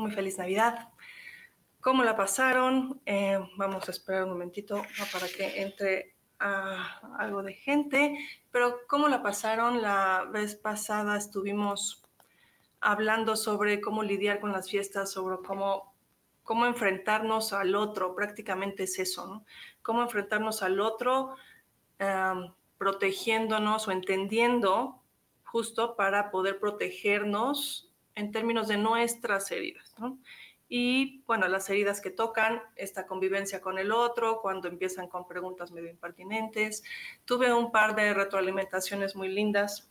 muy feliz Navidad. ¿Cómo la pasaron? Eh, vamos a esperar un momentito para que entre algo de gente, pero ¿cómo la pasaron? La vez pasada estuvimos hablando sobre cómo lidiar con las fiestas, sobre cómo cómo enfrentarnos al otro, prácticamente es eso, ¿no? Cómo enfrentarnos al otro protegiéndonos o entendiendo justo para poder protegernos en términos de nuestras heridas, ¿no? Y bueno, las heridas que tocan, esta convivencia con el otro, cuando empiezan con preguntas medio impertinentes. Tuve un par de retroalimentaciones muy lindas.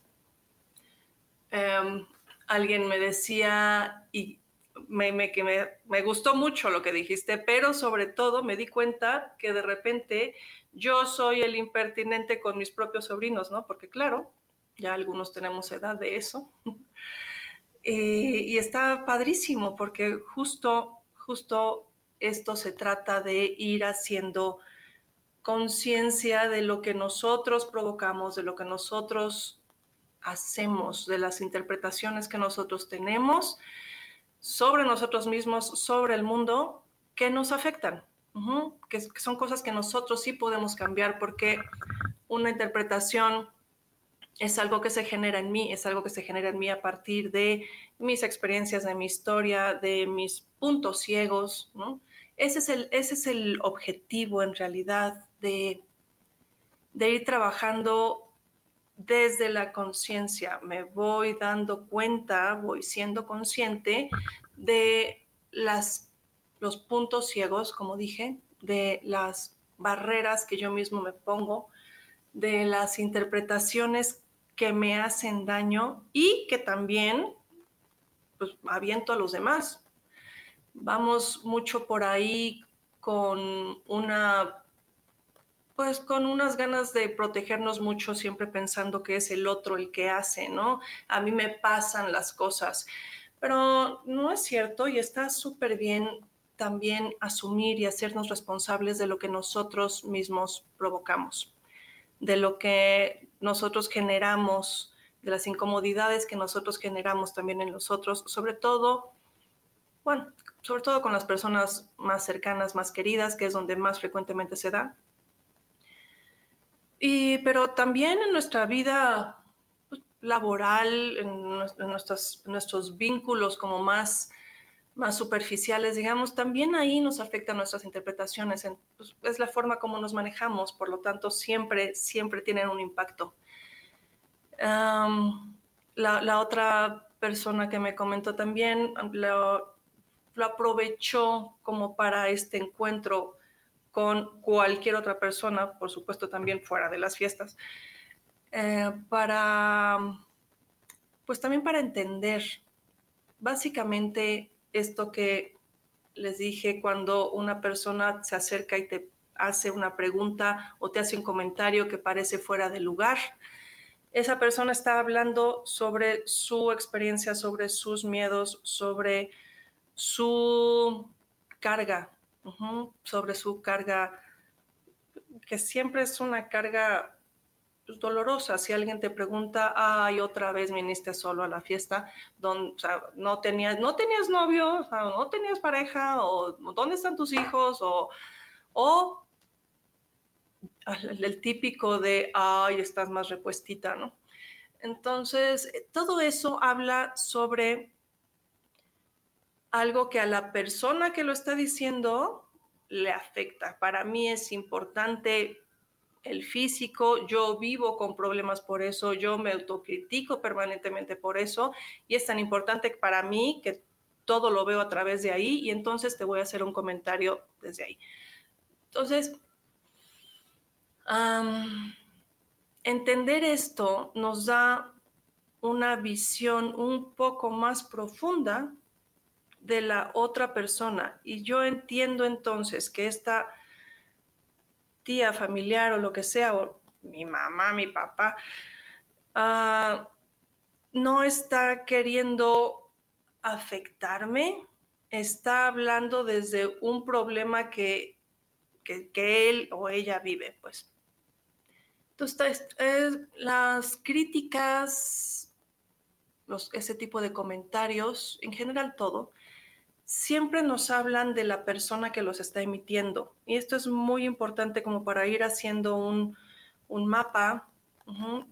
Em, alguien me decía, y me, que me, gustó mucho lo que dijiste, pero sobre todo me di cuenta que de repente yo soy el impertinente con mis propios sobrinos, ¿no? Porque claro, ya algunos tenemos edad de eso. Y está padrísimo porque justo, justo esto se trata de ir haciendo conciencia de lo que nosotros provocamos, de lo que nosotros hacemos, de las interpretaciones que nosotros tenemos sobre nosotros mismos, sobre el mundo, que nos afectan, que, son cosas que nosotros sí podemos cambiar porque una interpretación es algo que se genera en mí, es algo que se genera en mí a partir de mis experiencias, de mi historia, de mis puntos ciegos. Ese, es el, ese es el objetivo en realidad de, de ir trabajando desde la conciencia, me voy dando cuenta, voy siendo consciente de las, los puntos ciegos, como dije, de las barreras que yo mismo me pongo, de las interpretaciones que me hacen daño y que también pues, aviento a los demás. Vamos mucho por ahí con una pues con unas ganas de protegernos mucho, siempre pensando que es el otro el que hace, ¿no? A mí me pasan las cosas, pero no es cierto y está súper bien también asumir y hacernos responsables de lo que nosotros mismos provocamos, de lo que nosotros generamos, de las incomodidades que nosotros generamos también en los otros, sobre todo, bueno, sobre todo con las personas más cercanas, más queridas, que es donde más frecuentemente se da, y, pero también en nuestra vida pues, laboral, en, nuestros, nuestros vínculos como más, más superficiales, digamos, también ahí nos afectan nuestras interpretaciones. Pues, es la forma como nos manejamos, por lo tanto, siempre, siempre tienen un impacto. la, otra persona que me comentó también lo, lo aprovechó como para este encuentro con cualquier otra persona, por supuesto también fuera de las fiestas, eh, para, pues también para entender básicamente esto que les dije cuando una persona se acerca y te hace una pregunta o te hace un comentario que parece fuera de lugar. Esa persona está hablando sobre su experiencia, sobre sus miedos, sobre su carga, sobre su carga, que siempre es una carga pues, dolorosa. Si alguien te pregunta, ay, otra vez viniste solo a la fiesta, no, tenías, no tenías novio, no tenías pareja, o dónde están tus hijos, o, o el típico de, ay, estás más repuestita, ¿no? Entonces, todo eso habla sobre algo que a la persona que lo está diciendo le afecta. Para mí es importante el físico, yo vivo con problemas por eso, yo me autocritico permanentemente por eso y es tan importante para mí que todo lo veo a través de ahí y entonces te voy a hacer un comentario desde ahí. Entonces, entender esto nos da una visión un poco más profunda de la otra persona. Y yo entiendo entonces que esta familiar o lo que sea, o mi mamá, mi papá, ah, no está queriendo afectarme, está hablando desde un problema que, que, él o ella vive, pues. Entonces, las críticas, los, ese tipo de comentarios, en general todo, siempre nos hablan de la persona que los está emitiendo. Y esto es muy importante como para ir haciendo un, mapa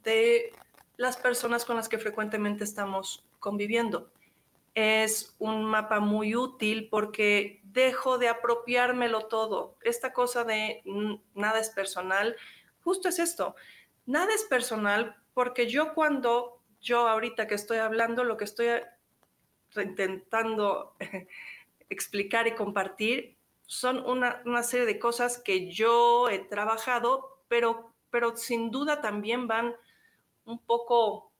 de las personas con las que frecuentemente estamos conviviendo. Es un mapa muy útil porque dejo de apropiármelo todo. Esta cosa de nada es personal, justo es esto. Nada es personal porque yo cuando, yo ahorita que estoy hablando, lo que estoy intentando explicar y compartir son una, serie de cosas que yo he trabajado, pero, pero sin duda también van un poco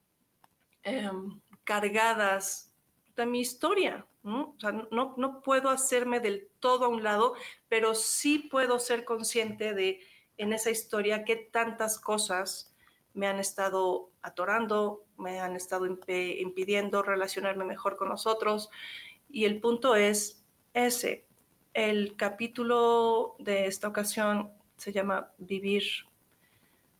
em, cargadas de mi historia. ¿no? No, no puedo hacerme del todo a un lado, pero sí puedo ser consciente de en esa historia qué tantas cosas me han estado atorando, me han estado impidiendo relacionarme mejor con nosotros. Y el punto es ese. El capítulo de esta ocasión se llama Vivir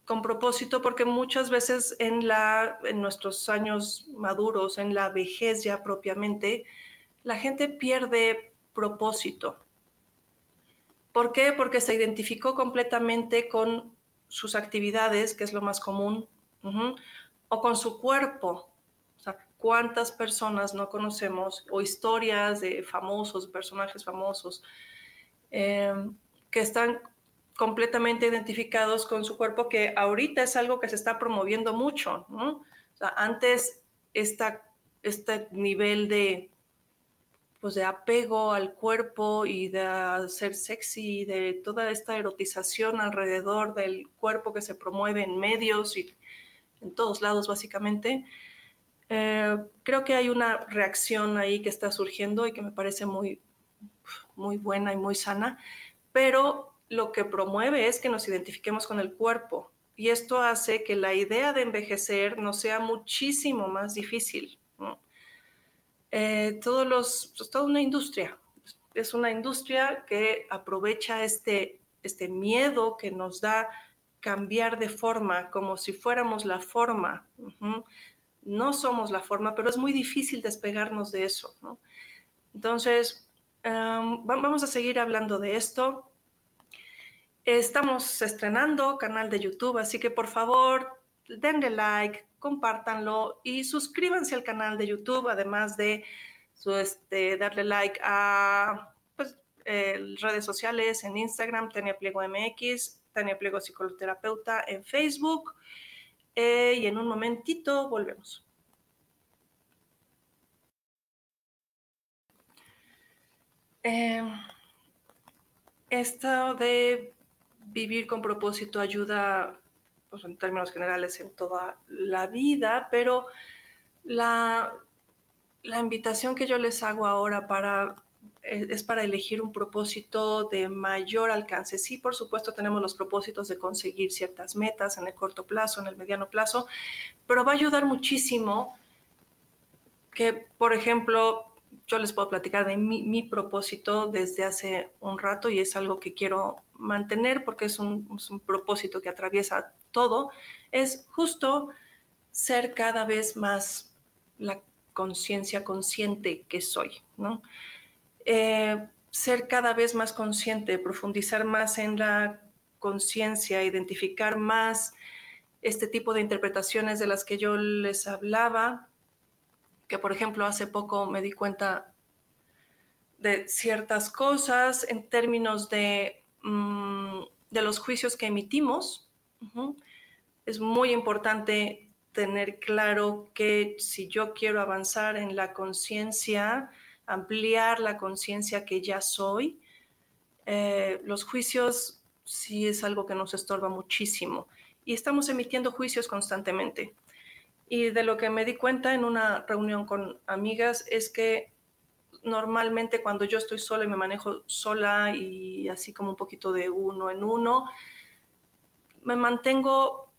con propósito porque muchas veces en, la, en nuestros años maduros, en la vejez ya propiamente, la gente pierde propósito. ¿Por qué? Porque se identificó completamente con sus actividades, que es lo más común, o con su cuerpo. O sea, ¿cuántas personas no conocemos o historias de famosos, personajes famosos, em, que están completamente identificados con su cuerpo, que ahorita es algo que se está promoviendo mucho, antes esta, este nivel de, pues de apego al cuerpo y de ser sexy, de toda esta erotización alrededor del cuerpo que se promueve en medios y en todos lados básicamente. Eh, creo que hay una reacción ahí que está surgiendo y que me parece muy, muy buena y muy sana, pero lo que promueve es que nos identifiquemos con el cuerpo y esto hace que la idea de envejecer nos sea muchísimo más difícil. Eh, todos los, pues, toda una industria. Es una industria que aprovecha este, este miedo que nos da cambiar de forma, como si fuéramos la forma. No somos la forma, pero es muy difícil despegarnos de eso. Entonces, vamos a seguir hablando de esto. Estamos estrenando canal de YouTube, así que por favor, denle like, compártanlo y suscríbanse al canal de YouTube, además de este, darle like a pues, redes sociales en Instagram, Tania Pliego MX, Tania Pliego Psicoterapeuta en Facebook. Eh, y en un momentito volvemos. Em, esto de vivir con propósito ayuda pues, en términos generales en toda la vida, pero la, la invitación que yo les hago ahora para eh, es para elegir un propósito de mayor alcance. Sí, por supuesto, tenemos los propósitos de conseguir ciertas metas en el corto plazo, en el mediano plazo, pero va a ayudar muchísimo que, por ejemplo, yo les puedo platicar de mi, propósito desde hace un rato y es algo que quiero mantener porque es un, propósito que atraviesa todo, es justo ser cada vez más la conciencia consciente que soy, ¿no? Eh, ser cada vez más consciente, profundizar más en la conciencia, identificar más este tipo de interpretaciones de las que yo les hablaba, que por ejemplo hace poco me di cuenta de ciertas cosas en términos de, mm, de los juicios que emitimos. Es muy importante tener claro que si yo quiero avanzar en la conciencia, ampliar la conciencia que ya soy, eh, los juicios sí es algo que nos estorba muchísimo y estamos emitiendo juicios constantemente. Y de lo que me di cuenta en una reunión con amigas es que normalmente cuando yo estoy sola y me manejo sola y así como un poquito de uno en uno, me mantengo,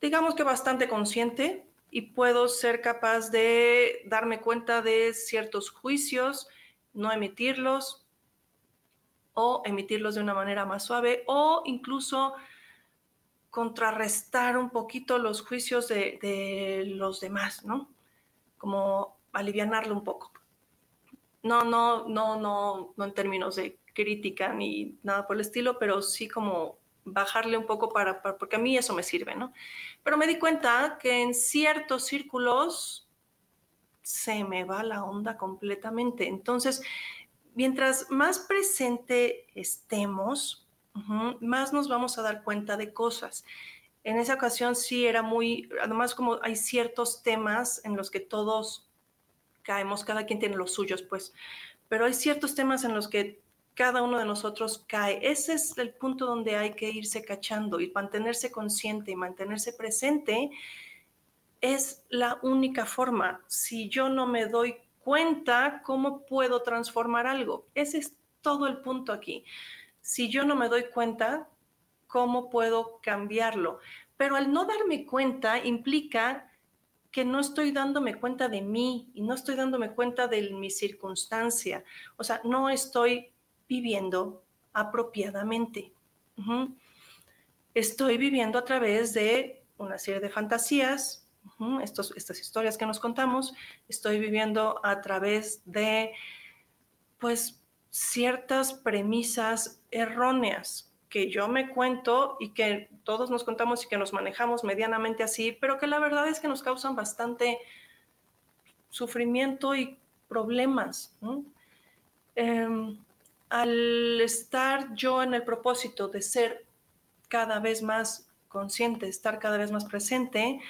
digamos que bastante consciente y puedo ser capaz de darme cuenta de ciertos juicios, no emitirlos o emitirlos de una manera más suave o incluso contrarrestar un poquito los juicios de, los demás, ¿no? Como alivianarlo un poco. No, no, no, no, no en términos de crítica ni nada por el estilo, pero sí como bajarle un poco para, porque a mí eso me sirve, ¿no? Pero me di cuenta que en ciertos círculos se me va la onda completamente. Entonces, mientras más presente estemos, más nos vamos a dar cuenta de cosas. En esa ocasión sí era muy, además como hay ciertos temas en los que todos caemos, cada quien tiene los suyos, pues, pero hay ciertos temas en los que cada uno de nosotros cae. Ese es el punto donde hay que irse cachando y mantenerse consciente y mantenerse presente es la única forma. Si yo no me doy cuenta, ¿cómo puedo transformar algo? Ese es todo el punto aquí si yo no me doy cuenta, ¿cómo puedo cambiarlo? Pero al no darme cuenta implica que no estoy dándome cuenta de mí y no estoy dándome cuenta de mi circunstancia. O sea, no estoy viviendo apropiadamente. Estoy viviendo a través de una serie de fantasías, estas historias que nos contamos, estoy viviendo a través de, pues, ciertas premisas erróneas que yo me cuento y que todos nos contamos y que nos manejamos medianamente así, pero que la verdad es que nos causan bastante sufrimiento y problemas. Em, al estar yo en el propósito de ser cada vez más consciente, estar cada vez más presente,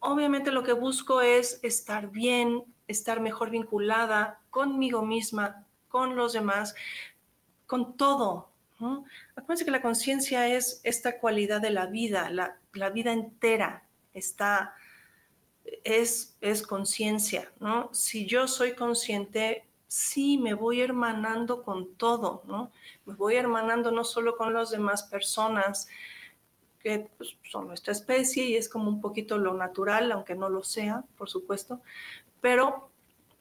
obviamente lo que busco es estar bien, estar mejor vinculada conmigo misma, con los demás, con todo. Acuérdense que la conciencia es esta cualidad de la vida, la, vida entera está, es, es conciencia, ¿no? Si yo soy consciente, sí, me voy hermanando con todo, ¿no? Me voy hermanando no solo con las demás personas, que pues, son nuestra especie y es como un poquito lo natural, aunque no lo sea, por supuesto, pero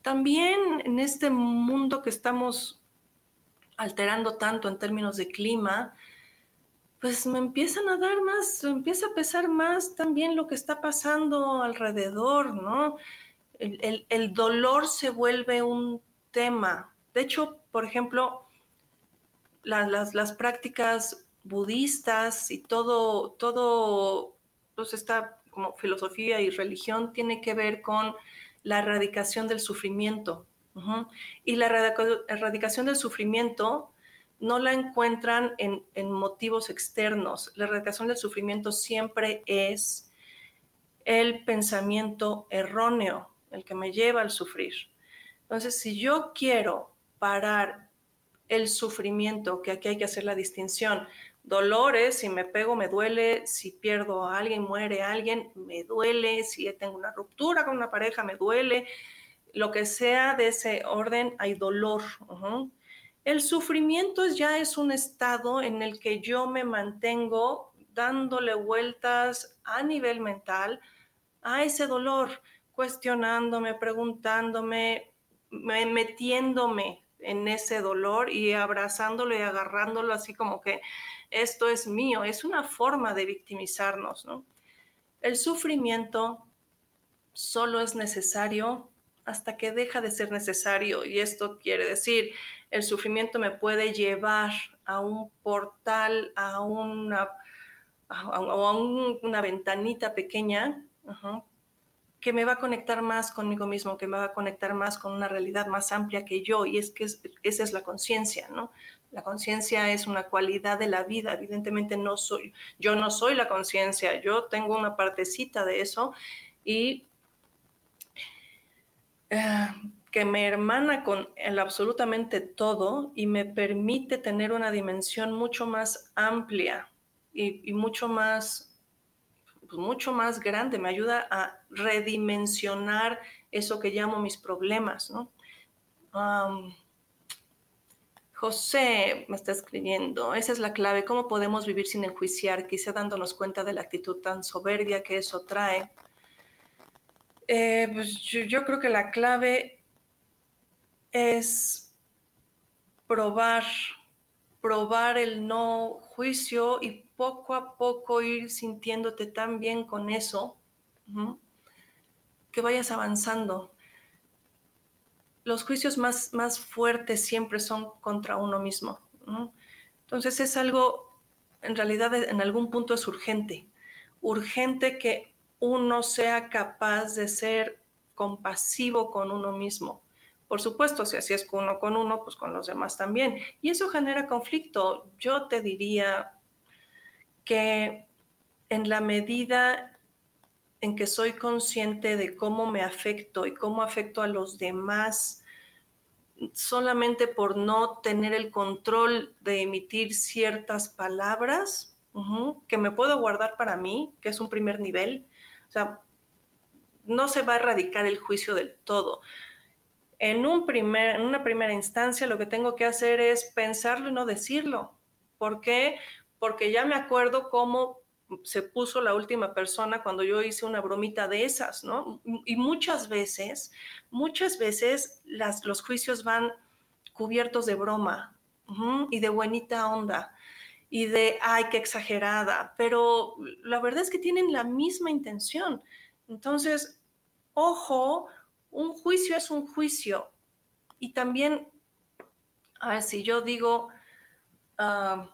también en este mundo que estamos alterando tanto en términos de clima, pues me empiezan a dar más, empieza a pesar más también lo que está pasando alrededor, ¿no? El, dolor se vuelve un tema. De hecho, por ejemplo, las, las, prácticas budistas y todo, todo, pues esta como filosofía y religión tiene que ver con la erradicación del sufrimiento. Y la erradicación del sufrimiento no la encuentran en, motivos externos. La erradicación del sufrimiento siempre es el pensamiento erróneo, el que me lleva al sufrir. Entonces, si yo quiero parar el sufrimiento, que aquí hay que hacer la distinción, dolores, si me pego me duele, si pierdo a alguien, muere alguien, me duele, si tengo una ruptura con una pareja, me duele, lo que sea de ese orden, hay dolor. El sufrimiento ya es un estado en el que yo me mantengo dándole vueltas a nivel mental a ese dolor, cuestionándome, preguntándome, metiéndome en ese dolor y abrazándolo y agarrándolo así como que esto es mío, es una forma de victimizarnos, ¿no? El sufrimiento solo es necesario hasta que deja de ser necesario y esto quiere decir, el sufrimiento me puede llevar a un portal, a una, a, una ventanita pequeña que me va a conectar más conmigo mismo, que me va a conectar más con una realidad más amplia que yo, y es que esa es la conciencia, ¿no? La conciencia es una cualidad de la vida, evidentemente no soy, yo no soy la conciencia, yo tengo una partecita de eso y eh, que me hermana con el absolutamente todo y me permite tener una dimensión mucho más amplia y, mucho más pues, mucho más grande, me ayuda a redimensionar eso que llamo mis problemas, ¿no? José me está escribiendo, esa es la clave, ¿cómo podemos vivir sin enjuiciar? Quizá dándonos cuenta de la actitud tan soberbia que eso trae. Eh, pues yo creo que la clave es probar, probar el no juicio y poco a poco ir sintiéndote tan bien con eso, que vayas avanzando. Los juicios más, más fuertes siempre son contra uno mismo. Entonces es algo, en realidad en algún punto es urgente. Urgente que uno sea capaz de ser compasivo con uno mismo. Por supuesto, si así es uno con uno, pues con los demás también. Y eso genera conflicto. Yo te diría, que en la medida en que soy consciente de cómo me afecto y cómo afecto a los demás, solamente por no tener el control de emitir ciertas palabras que me puedo guardar para mí, que es un primer nivel. O sea, no se va a erradicar el juicio del todo. En, un primer, en una primera instancia lo que tengo que hacer es pensarlo y no decirlo. ¿Por qué? porque ya me acuerdo cómo se puso la última persona cuando yo hice una bromita de esas, ¿no? Y muchas veces, muchas veces las, los juicios van cubiertos de broma y de buenita onda y de, ay, qué exagerada, pero la verdad es que tienen la misma intención. Entonces, ojo, un juicio es un juicio. Y también, a ver, si yo digo, uh,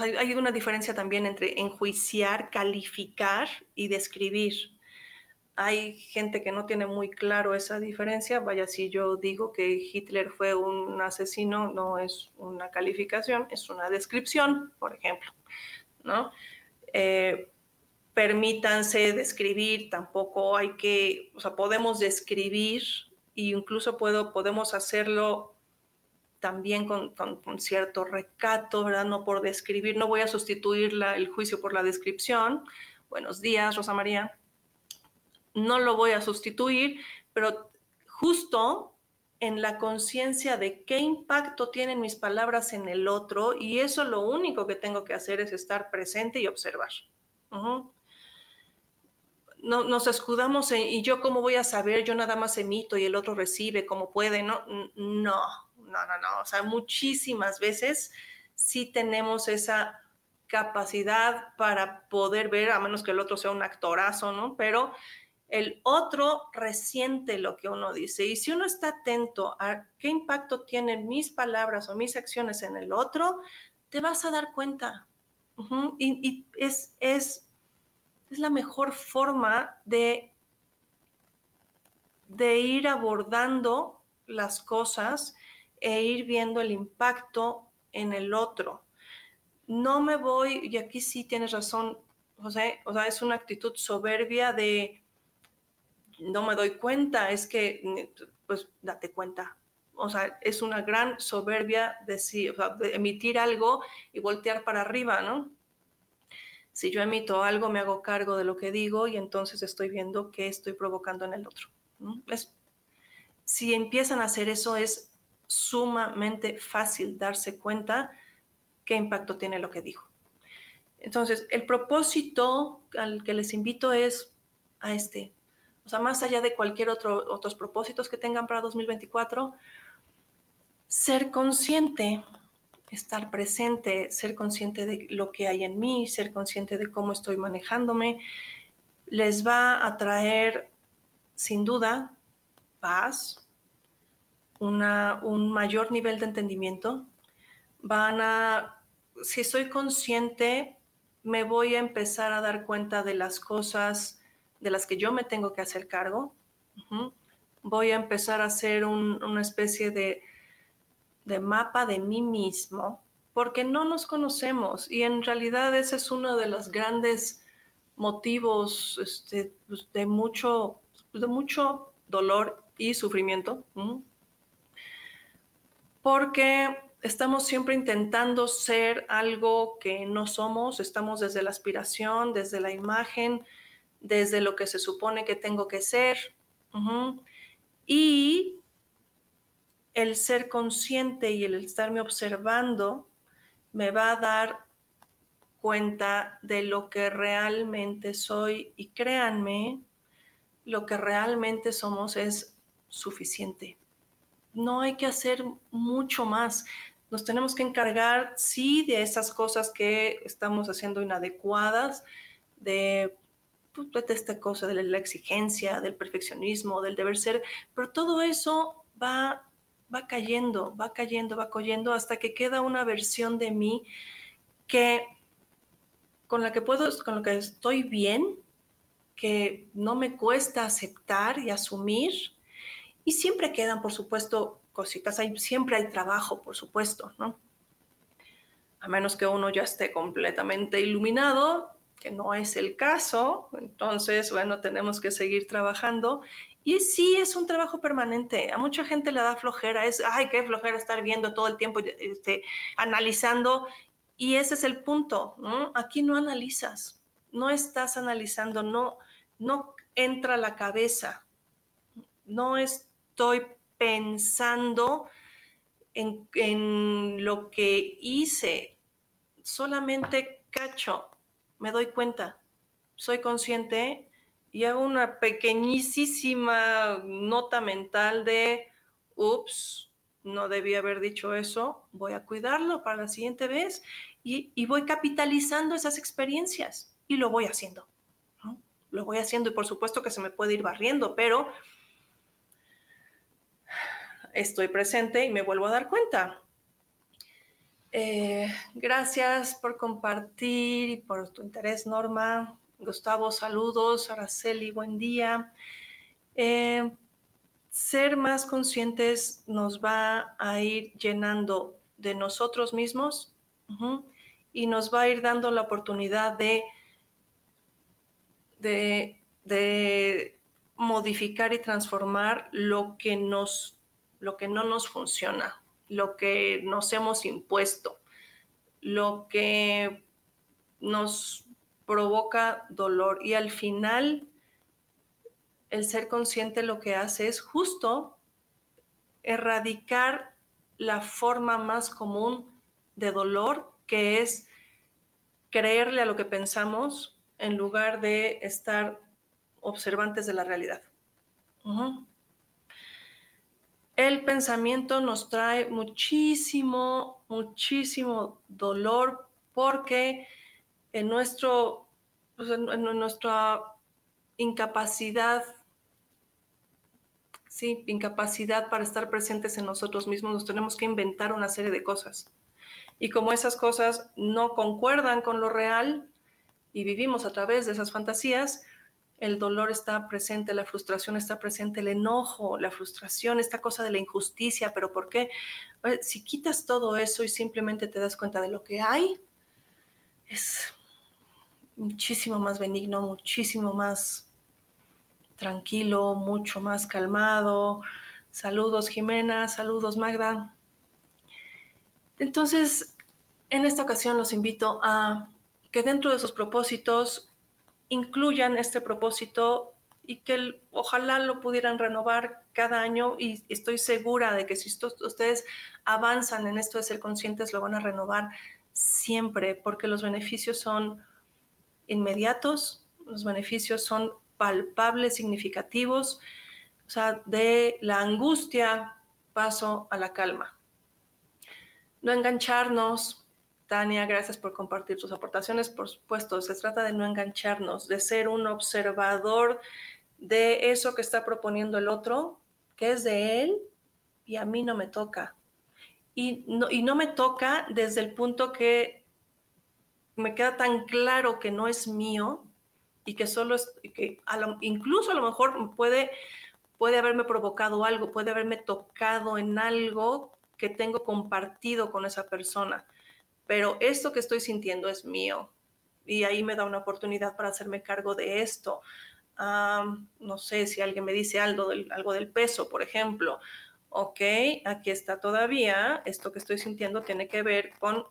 hay una diferencia también entre enjuiciar, calificar y describir. Hay gente que no tiene muy claro esa diferencia. Vaya, si yo digo que Hitler fue un asesino, no es una calificación, es una descripción, por ejemplo, ¿no? Eh, permítanse describir, tampoco hay que, o sea, podemos describir e incluso puedo, podemos hacerlo también con, cierto recato, ¿verdad? No por describir, no voy a sustituir el juicio por la descripción. Buenos días, Rosa María. No lo voy a sustituir, pero justo en la conciencia de qué impacto tienen mis palabras en el otro y eso lo único que tengo que hacer es estar presente y observar. no, nos escudamos en, y yo cómo voy a saber, yo nada más emito y el otro recibe como puede, no, no, no, no, no. O sea, muchísimas veces sí tenemos esa capacidad para poder ver, a menos que el otro sea un actorazo, ¿no? Pero el otro resiente lo que uno dice. Y si uno está atento a qué impacto tienen mis palabras o mis acciones en el otro, te vas a dar cuenta. y, es, es, es la mejor forma de, de ir abordando las cosas e ir viendo el impacto en el otro. No me voy, y aquí sí tienes razón, José, o sea, es una actitud soberbia de no me doy cuenta, es que, pues, date cuenta. O sea, es una gran soberbia decir, de emitir algo y voltear para arriba, ¿no? Si yo emito algo, me hago cargo de lo que digo y entonces estoy viendo qué estoy provocando en el otro. Es, si empiezan a hacer eso, es sumamente fácil darse cuenta qué impacto tiene lo que dijo. Entonces, el propósito al que les invito es a este, o sea, más allá de cualquier otro otros propósitos que tengan para 2024, ser consciente, estar presente, ser consciente de lo que hay en mí, ser consciente de cómo estoy manejándome, les va a traer sin duda paz, un mayor nivel de entendimiento. Van a, si soy consciente, me voy a empezar a dar cuenta de las cosas de las que yo me tengo que hacer cargo. Voy a empezar a hacer una especie de de mapa de mí mismo, porque no nos conocemos y en realidad ese es uno de los grandes motivos este, pues, de, mucho, de mucho dolor y sufrimiento, porque estamos siempre intentando ser algo que no somos, estamos desde la aspiración, desde la imagen, desde lo que se supone que tengo que ser. Y el ser consciente y el estarme observando me va a dar cuenta de lo que realmente soy y créanme, lo que realmente somos es suficiente. No hay que hacer mucho más. Nos tenemos que encargar, sí, de esas cosas que estamos haciendo inadecuadas, de, pues, de esta cosa de la exigencia, del perfeccionismo, del deber ser, pero todo eso va va cayendo, va cayendo, va cayendo hasta que queda una versión de mí que con la que puedo, con la que estoy bien, que no me cuesta aceptar y asumir. Y siempre quedan, por supuesto, cositas, siempre hay trabajo, por supuesto, ¿no? A menos que uno ya esté completamente iluminado, que no es el caso, entonces, bueno, tenemos que seguir trabajando y sí, es un trabajo permanente. A mucha gente le da flojera, es, ay, qué flojera estar viendo todo el tiempo, este, analizando. Y ese es el punto. Aquí no analizas, no estás analizando, no, no entra la cabeza, no estoy pensando en, lo que hice, solamente cacho, me doy cuenta, soy consciente y hago una pequeñísima nota mental de, ups, no debía haber dicho eso, voy a cuidarlo para la siguiente vez y, voy capitalizando esas experiencias y lo voy haciendo. Lo voy haciendo y por supuesto que se me puede ir barriendo, pero estoy presente y me vuelvo a dar cuenta. Eh, gracias por compartir y por tu interés, Norma. Gustavo, saludos. Araceli, buen día. Eh, ser más conscientes nos va a ir llenando de nosotros mismos y nos va a ir dando la oportunidad de, de, modificar y transformar lo que, nos, lo que no nos funciona, lo que nos hemos impuesto, lo que nos provoca dolor y al final el ser consciente lo que hace es justo erradicar la forma más común de dolor que es creerle a lo que pensamos en lugar de estar observantes de la realidad. El pensamiento nos trae muchísimo, muchísimo dolor porque en, nuestro, pues, en, nuestra incapacidad, sí, incapacidad para estar presentes en nosotros mismos, nos tenemos que inventar una serie de cosas. Y como esas cosas no concuerdan con lo real y vivimos a través de esas fantasías, el dolor está presente, la frustración está presente, el enojo, la frustración, esta cosa de la injusticia, pero ¿por qué? Si quitas todo eso y simplemente te das cuenta de lo que hay, es muchísimo más benigno, muchísimo más tranquilo, mucho más calmado. Saludos Jimena, saludos Magda. Entonces, en esta ocasión los invito a que dentro de sus propósitos incluyan este propósito y que ojalá lo pudieran renovar cada año y estoy segura de que si ustedes avanzan en esto de ser conscientes, lo van a renovar siempre porque los beneficios son inmediatos, los beneficios son palpables, significativos, o sea, de la angustia paso a la calma. No engancharnos. Tania, gracias por compartir tus aportaciones. Por supuesto, se trata de no engancharnos, de ser un observador de eso que está proponiendo el otro, que es de él y a mí no me toca. Y no, y no me toca desde el punto que me queda tan claro que no es mío y que solo es, que incluso a lo mejor puede, puede haberme provocado algo, puede haberme tocado en algo que tengo compartido con esa persona. Pero esto que estoy sintiendo es mío y ahí me da una oportunidad para hacerme cargo de esto. no sé si alguien me dice algo del, algo del peso, por ejemplo. Ok, aquí está todavía. Esto que estoy sintiendo tiene que ver con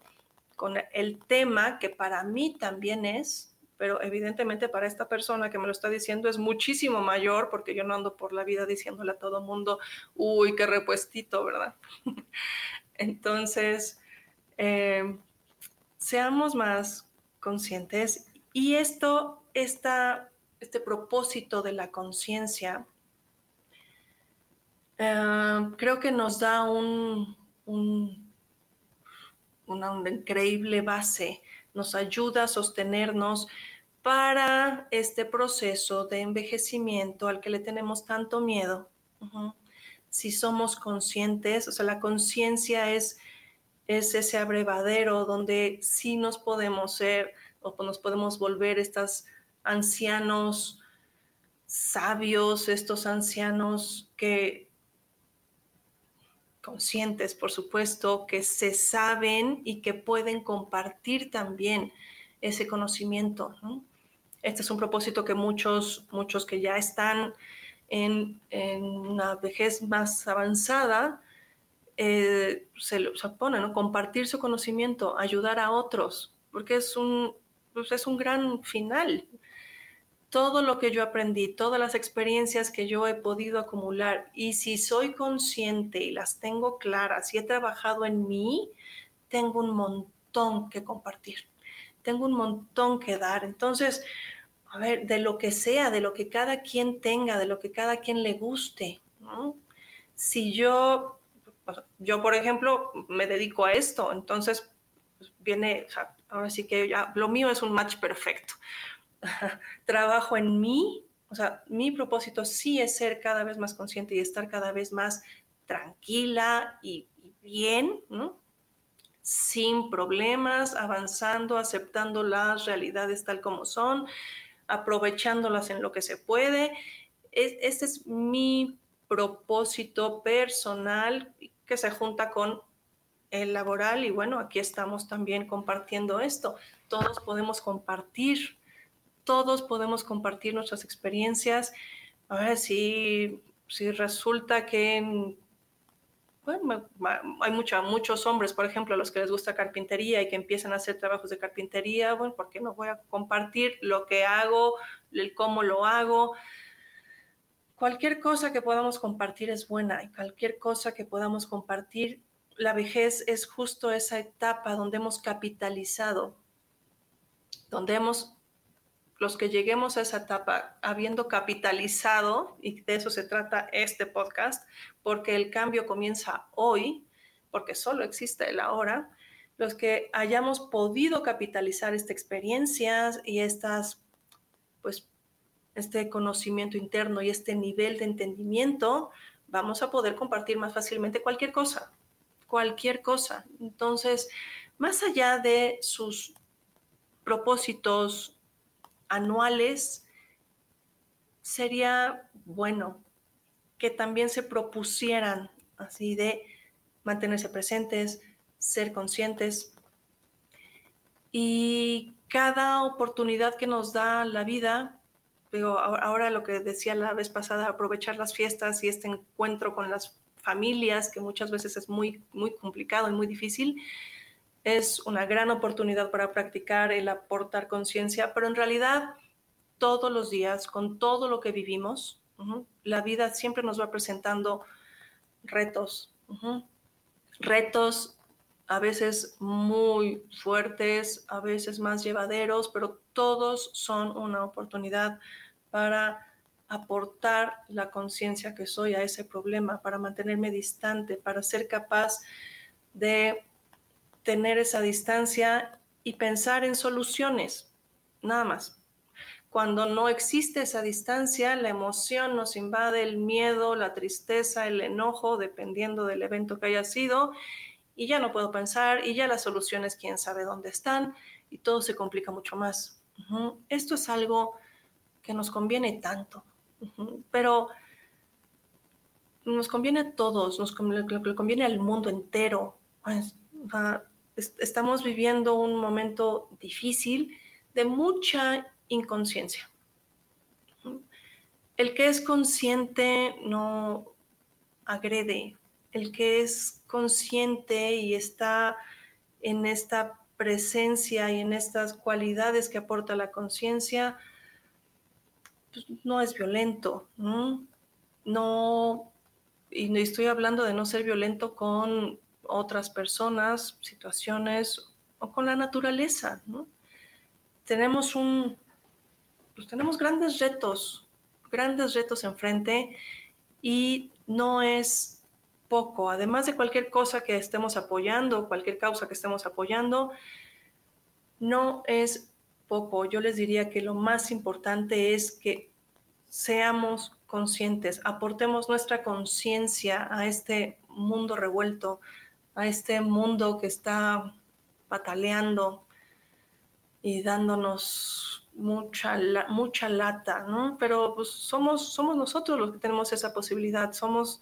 con el tema que para mí también es, pero evidentemente para esta persona que me lo está diciendo es muchísimo mayor porque yo no ando por la vida diciéndole a todo mundo, uy, qué repuestito, ¿verdad? Entonces, eh, seamos más conscientes y esto, este propósito de la conciencia, eh, creo que nos da un una, increíble base, nos ayuda a sostenernos para este proceso de envejecimiento al que le tenemos tanto miedo. Si somos conscientes, o sea, la conciencia es, es ese abrevadero donde sí nos podemos ser o nos podemos volver estos ancianos sabios, estos ancianos que conscientes, por supuesto, que se saben y que pueden compartir también ese conocimiento. Este es un propósito que muchos, muchos que ya están en, una vejez más avanzada, eh, se, se ponen, ¿no? compartir su conocimiento, ayudar a otros, porque es un, pues es un gran final todo lo que yo aprendí, todas las experiencias que yo he podido acumular y si soy consciente y las tengo claras y he trabajado en mí, tengo un montón que compartir, tengo un montón que dar. Entonces, a ver, de lo que sea, de lo que cada quien tenga, de lo que cada quien le guste, Si yo, yo por ejemplo, me dedico a esto, entonces pues, viene, ahora sí que ya, lo mío es un match perfecto trabajo en mí, o sea, mi propósito sí es ser cada vez más consciente y estar cada vez más tranquila y, bien, ¿no? sin problemas, avanzando, aceptando las realidades tal como son, aprovechándolas en lo que se puede. este es mi propósito personal que se junta con el laboral y bueno, aquí estamos también compartiendo esto. Todos podemos compartir todos podemos compartir nuestras experiencias. A ver si, si resulta que bueno, hay muchos hombres, por ejemplo, a los que les gusta carpintería y que empiezan a hacer trabajos de carpintería, bueno, ¿por qué no voy a compartir lo que hago, el cómo lo hago? Cualquier cosa que podamos compartir es buena y cualquier cosa que podamos compartir, la vejez es justo esa etapa donde hemos capitalizado, donde hemos los que lleguemos a esa etapa habiendo capitalizado, y de eso se trata este podcast, porque el cambio comienza hoy, porque solo existe el ahora, los que hayamos podido capitalizar esta experiencia y estas, pues, este conocimiento interno y este nivel de entendimiento, vamos a poder compartir más fácilmente cualquier cosa, cualquier cosa. Entonces, más allá de sus propósitos, anuales, sería bueno que también se propusieran así de mantenerse presentes, ser conscientes. Y cada oportunidad que nos da la vida, digo, ahora lo que decía la vez pasada, aprovechar las fiestas y este encuentro con las familias, que muchas veces es muy, muy complicado y muy difícil, es una gran oportunidad para practicar el aportar conciencia, pero en realidad todos los días, con todo lo que vivimos, la vida siempre nos va presentando retos, retos a veces muy fuertes, a veces más llevaderos, pero todos son una oportunidad para aportar la conciencia que soy a ese problema, para mantenerme distante, para ser capaz de tener esa distancia y pensar en soluciones, nada más. Cuando no existe esa distancia, la emoción nos invade, el miedo, la tristeza, el enojo, dependiendo del evento que haya sido, y ya no puedo pensar, y ya las soluciones quién sabe dónde están, y todo se complica mucho más. Esto es algo que nos conviene tanto, pero nos conviene a todos, nos conviene al mundo entero. Estamos viviendo un momento difícil de mucha inconsciencia. El que es consciente no agrede, el que es consciente y está en esta presencia y en estas cualidades que aporta la conciencia, pues, no es violento, ¿no? Y estoy hablando de no ser violento con otras personas, situaciones o con la naturaleza. Tenemos un, pues tenemos grandes retos, grandes retos enfrente y no es poco, además de cualquier cosa que estemos apoyando, cualquier causa que estemos apoyando, no es poco. Yo les diría que lo más importante es que seamos conscientes, aportemos nuestra conciencia a este mundo revuelto, a este mundo que está pataleando y dándonos mucha, mucha lata, ¿no? Pero pues somos, somos nosotros los que tenemos esa posibilidad, somos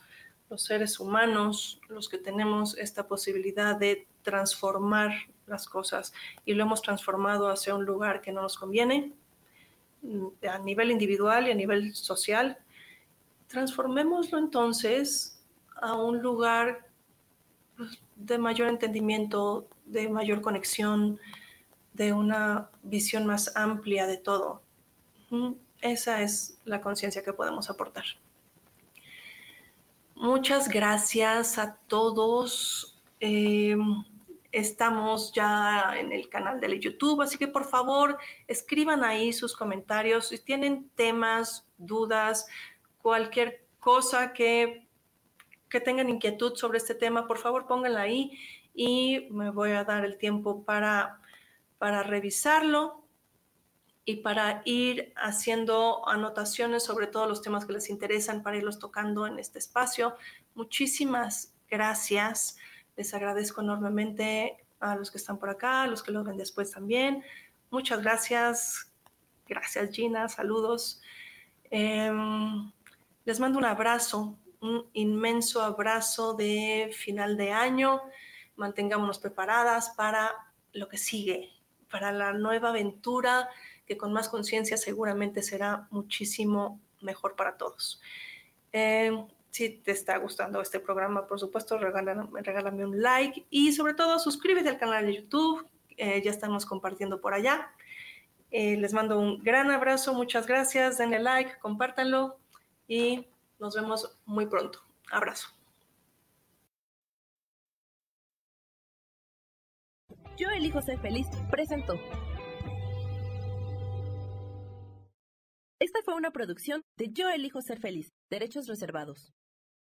los seres humanos los que tenemos esta posibilidad de transformar las cosas y lo hemos transformado hacia un lugar que no nos conviene mm, a nivel individual y a nivel social. Transformémoslo entonces a un lugar pues, de mayor entendimiento, de mayor conexión, de una visión más amplia de todo. Esa es la conciencia que podemos aportar. Muchas gracias a todos. Em, estamos ya en el canal de YouTube, así que por favor escriban ahí sus comentarios. Si tienen temas, dudas, cualquier cosa que que tengan inquietud sobre este tema, por favor pónganla ahí y me voy a dar el tiempo para, para revisarlo y para ir haciendo anotaciones sobre todos los temas que les interesan para irlos tocando en este espacio. Muchísimas gracias. Les agradezco enormemente a los que están por acá, a los que lo ven después también. Muchas gracias. Gracias Gina, saludos. Em, les mando un abrazo un inmenso abrazo de final de año. Mantengámonos preparadas para lo que sigue, para la nueva aventura que con más conciencia seguramente será muchísimo mejor para todos. Eh, si te está gustando este programa, por supuesto, regálame, regálame un like y sobre todo suscríbete al canal de YouTube. Eh, ya estamos compartiendo por allá. Eh, les mando un gran abrazo, muchas gracias, denle like, compártanlo y nos vemos muy pronto. Abrazo. Yo elijo ser feliz presentó. Esta fue una producción de Yo elijo ser feliz, derechos reservados.